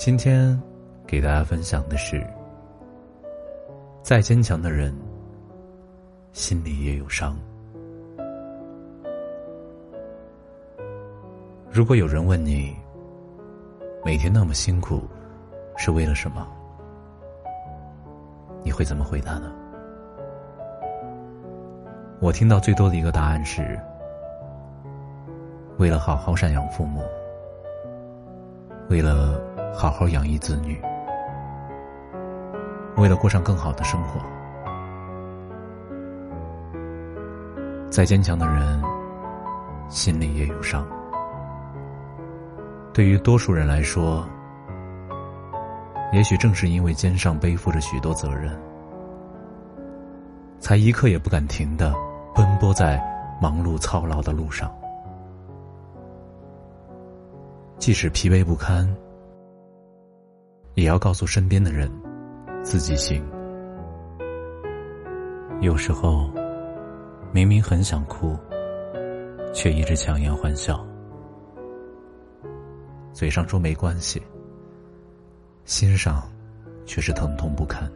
今天给大家分享的是：再坚强的人，心里也有伤。如果有人问你，每天那么辛苦是为了什么？你会怎么回答呢？我听到最多的一个答案是：为了好好赡养父母，为了。好好养育子女，为了过上更好的生活。再坚强的人，心里也有伤。对于多数人来说，也许正是因为肩上背负着许多责任，才一刻也不敢停的奔波在忙碌操劳的路上，即使疲惫不堪。也要告诉身边的人，自己行。有时候，明明很想哭，却一直强颜欢笑，嘴上说没关系，心上却是疼痛不堪。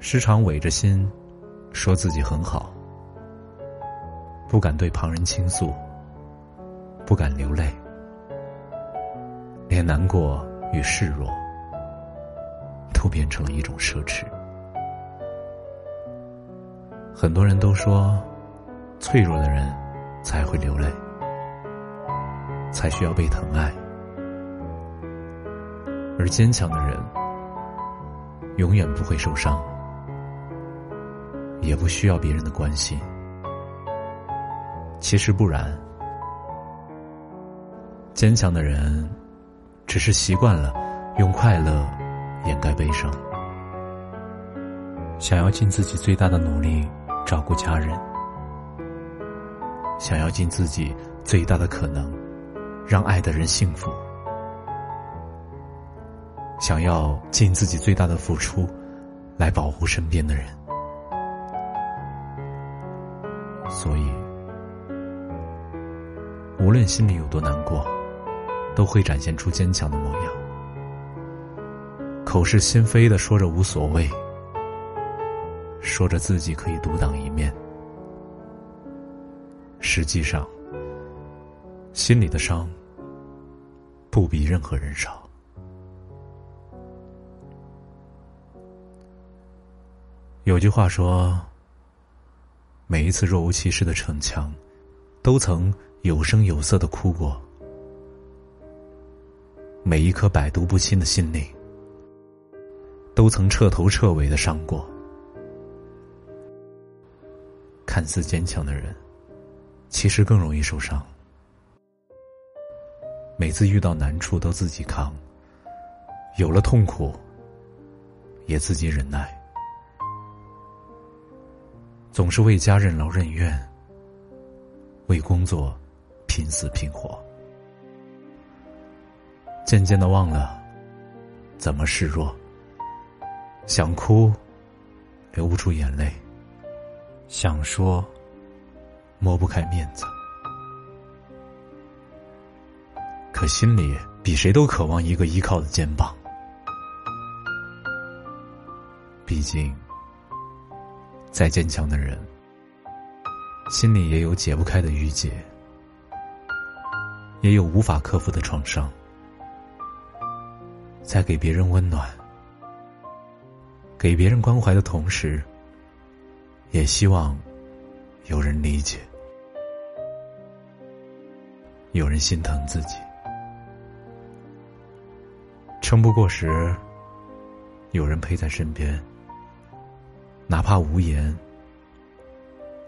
时常违着心，说自己很好，不敢对旁人倾诉，不敢流泪。连难过与示弱，都变成了一种奢侈。很多人都说，脆弱的人才会流泪，才需要被疼爱，而坚强的人永远不会受伤，也不需要别人的关心。其实不然，坚强的人。只是习惯了用快乐掩盖悲伤，想要尽自己最大的努力照顾家人，想要尽自己最大的可能让爱的人幸福，想要尽自己最大的付出来保护身边的人，所以无论心里有多难过。都会展现出坚强的模样，口是心非的说着无所谓，说着自己可以独当一面，实际上心里的伤不比任何人少。有句话说：“每一次若无其事的逞强，都曾有声有色的哭过。”每一颗百毒不侵的心灵，都曾彻头彻尾的伤过。看似坚强的人，其实更容易受伤。每次遇到难处都自己扛，有了痛苦也自己忍耐，总是为家任劳任怨，为工作拼死拼活。渐渐的忘了怎么示弱，想哭流不出眼泪，想说抹不开面子，可心里比谁都渴望一个依靠的肩膀。毕竟，再坚强的人，心里也有解不开的郁结，也有无法克服的创伤。在给别人温暖、给别人关怀的同时，也希望有人理解，有人心疼自己。撑不过时，有人陪在身边，哪怕无言，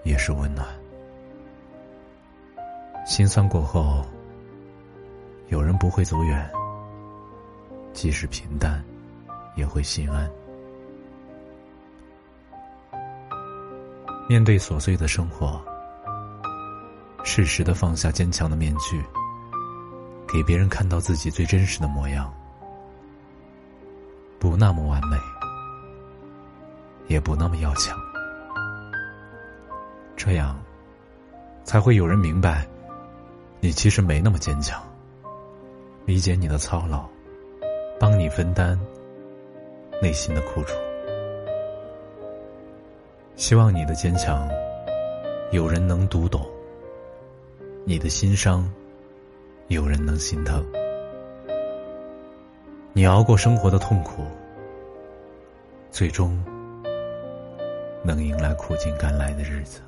也是温暖。心酸过后，有人不会走远，即使平淡，也会心安。面对琐碎的生活，适时的放下坚强的面具，给别人看到自己最真实的模样。不那么完美，也不那么要强，这样才会有人明白，你其实没那么坚强，理解你的操劳，帮你分担内心的苦楚。希望你的坚强，有人能读懂；你的心伤，有人能心疼。你熬过生活的痛苦，最终能迎来苦尽甘来的日子。